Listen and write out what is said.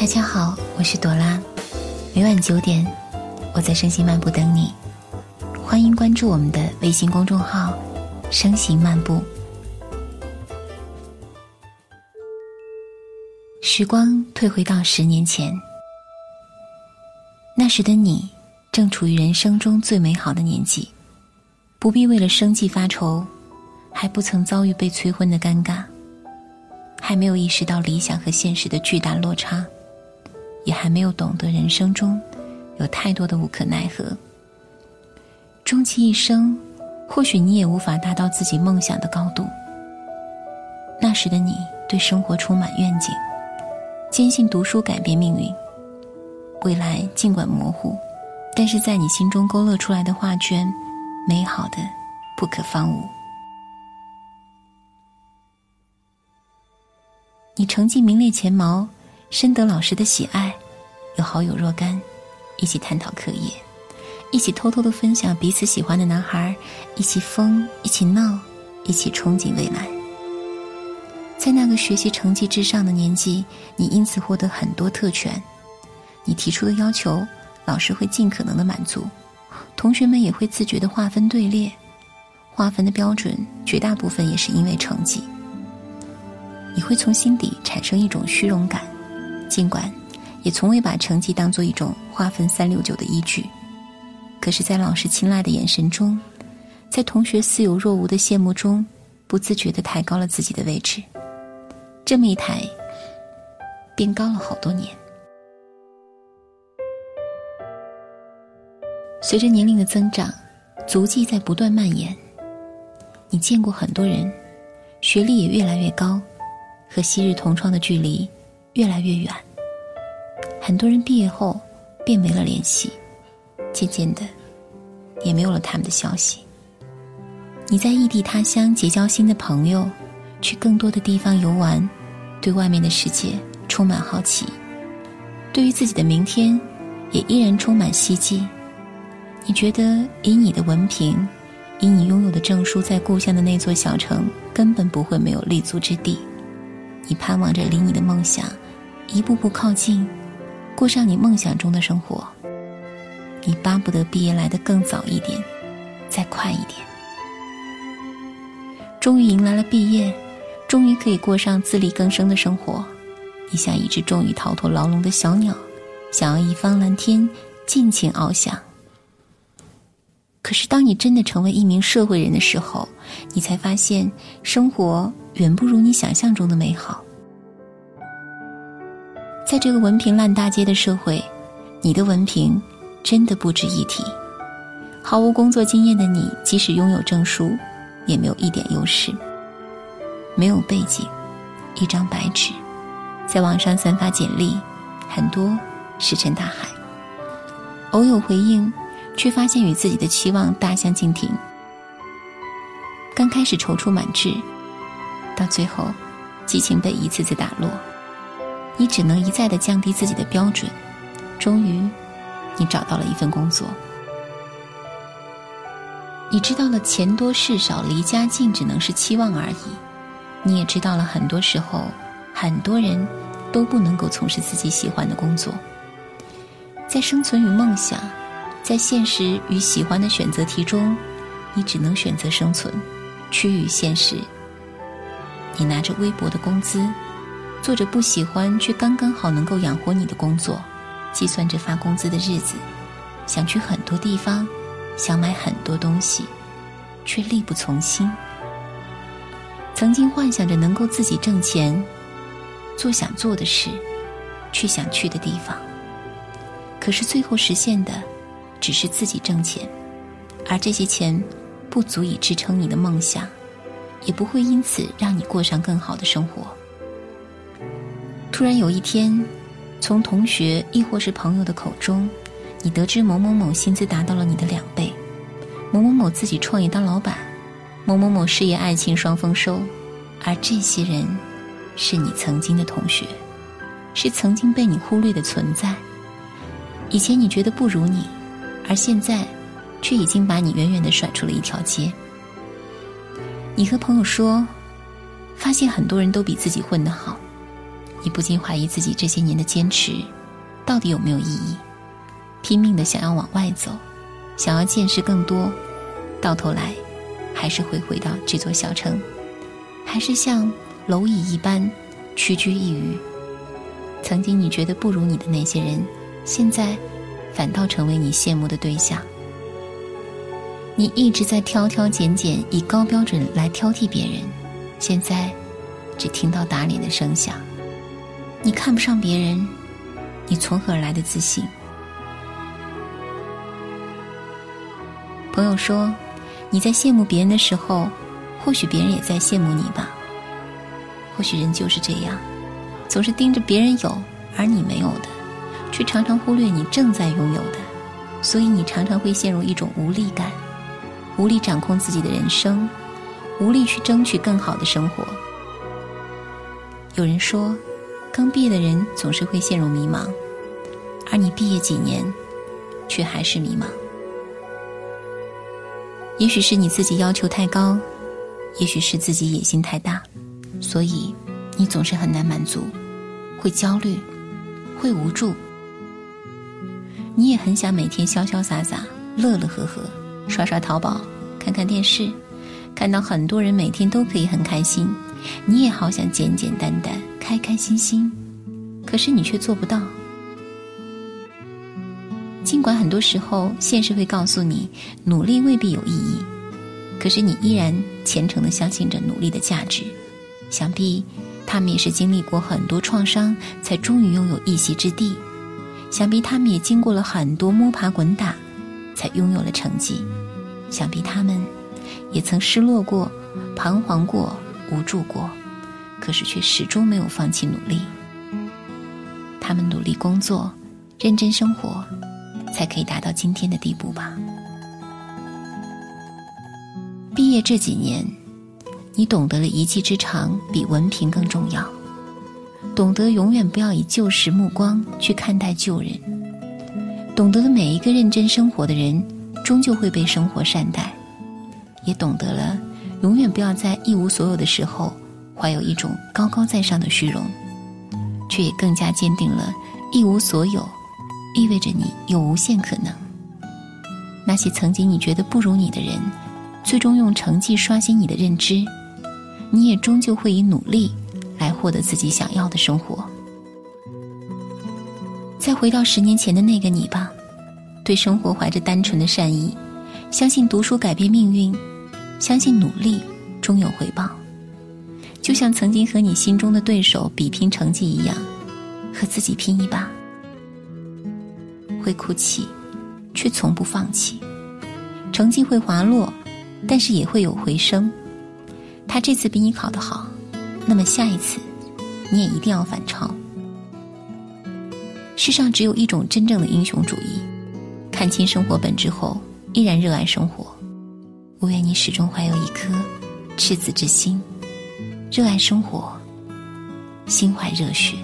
大家好，我是朵拉。每晚九点，我在声行漫步等你。欢迎关注我们的微信公众号“声行漫步”。时光退回到十年前，那时的你正处于人生中最美好的年纪，不必为了生计发愁，还不曾遭遇被催婚的尴尬。还没有意识到理想和现实的巨大落差，也还没有懂得人生中有太多的无可奈何。终其一生，或许你也无法达到自己梦想的高度。那时的你对生活充满愿景，坚信读书改变命运。未来尽管模糊，但是在你心中勾勒出来的画卷，美好的不可方物。你成绩名列前茅，深得老师的喜爱，有好友若干，一起探讨课业，一起偷偷的分享彼此喜欢的男孩，一起疯，一起闹，一起憧憬未来。在那个学习成绩至上的年纪，你因此获得很多特权，你提出的要求，老师会尽可能的满足，同学们也会自觉的划分队列，划分的标准绝大部分也是因为成绩。你会从心底产生一种虚荣感，尽管也从未把成绩当做一种划分三六九的依据，可是，在老师青睐的眼神中，在同学似有若无的羡慕中，不自觉地抬高了自己的位置。这么一抬，变高了好多年。随着年龄的增长，足迹在不断蔓延，你见过很多人，学历也越来越高。和昔日同窗的距离越来越远，很多人毕业后便没了联系，渐渐的也没有了他们的消息。你在异地他乡结交新的朋友，去更多的地方游玩，对外面的世界充满好奇，对于自己的明天也依然充满希冀。你觉得以你的文凭，以你拥有的证书，在故乡的那座小城根本不会没有立足之地。你盼望着离你的梦想一步步靠近，过上你梦想中的生活。你巴不得毕业来得更早一点，再快一点。终于迎来了毕业，终于可以过上自力更生的生活。你像一只终于逃脱牢笼的小鸟，想要一方蓝天尽情翱翔。可是，当你真的成为一名社会人的时候，你才发现生活。远不如你想象中的美好。在这个文凭烂大街的社会，你的文凭真的不值一提。毫无工作经验的你，即使拥有证书，也没有一点优势。没有背景，一张白纸，在网上散发简历，很多石沉大海。偶有回应，却发现与自己的期望大相径庭。刚开始踌躇满志。到最后，激情被一次次打落，你只能一再的降低自己的标准。终于，你找到了一份工作。你知道了钱多事少，离家近只能是期望而已。你也知道了很多时候，很多人都不能够从事自己喜欢的工作。在生存与梦想，在现实与喜欢的选择题中，你只能选择生存，趋于现实。你拿着微薄的工资，做着不喜欢却刚刚好能够养活你的工作，计算着发工资的日子，想去很多地方，想买很多东西，却力不从心。曾经幻想着能够自己挣钱，做想做的事，去想去的地方，可是最后实现的，只是自己挣钱，而这些钱，不足以支撑你的梦想。也不会因此让你过上更好的生活。突然有一天，从同学亦或是朋友的口中，你得知某某某薪资达到了你的两倍，某某某自己创业当老板，某某某事业爱情双丰收，而这些人，是你曾经的同学，是曾经被你忽略的存在。以前你觉得不如你，而现在，却已经把你远远的甩出了一条街。你和朋友说，发现很多人都比自己混得好，你不禁怀疑自己这些年的坚持，到底有没有意义？拼命的想要往外走，想要见识更多，到头来，还是会回到这座小城，还是像蝼蚁一般屈居一隅。曾经你觉得不如你的那些人，现在反倒成为你羡慕的对象。你一直在挑挑拣拣，以高标准来挑剔别人，现在只听到打脸的声响。你看不上别人，你从何而来的自信？朋友说，你在羡慕别人的时候，或许别人也在羡慕你吧。或许人就是这样，总是盯着别人有而你没有的，却常常忽略你正在拥有的，所以你常常会陷入一种无力感。无力掌控自己的人生，无力去争取更好的生活。有人说，刚毕业的人总是会陷入迷茫，而你毕业几年，却还是迷茫。也许是你自己要求太高，也许是自己野心太大，所以你总是很难满足，会焦虑，会无助。你也很想每天潇潇洒洒，乐乐呵呵。刷刷淘宝，看看电视，看到很多人每天都可以很开心，你也好想简简单单、开开心心，可是你却做不到。尽管很多时候现实会告诉你努力未必有意义，可是你依然虔诚的相信着努力的价值。想必他们也是经历过很多创伤，才终于拥有一席之地。想必他们也经过了很多摸爬滚打。才拥有了成绩，想必他们也曾失落过、彷徨过、无助过，可是却始终没有放弃努力。他们努力工作、认真生活，才可以达到今天的地步吧。毕业这几年，你懂得了一技之长比文凭更重要，懂得永远不要以旧时目光去看待旧人。懂得了每一个认真生活的人，终究会被生活善待；也懂得了，永远不要在一无所有的时候，怀有一种高高在上的虚荣，却也更加坚定了，一无所有，意味着你有无限可能。那些曾经你觉得不如你的人，最终用成绩刷新你的认知，你也终究会以努力，来获得自己想要的生活。再回到十年前的那个你吧，对生活怀着单纯的善意，相信读书改变命运，相信努力终有回报。就像曾经和你心中的对手比拼成绩一样，和自己拼一把。会哭泣，却从不放弃。成绩会滑落，但是也会有回升。他这次比你考得好，那么下一次，你也一定要反超。世上只有一种真正的英雄主义，看清生活本质后，依然热爱生活。我愿你始终怀有一颗赤子之心，热爱生活，心怀热血。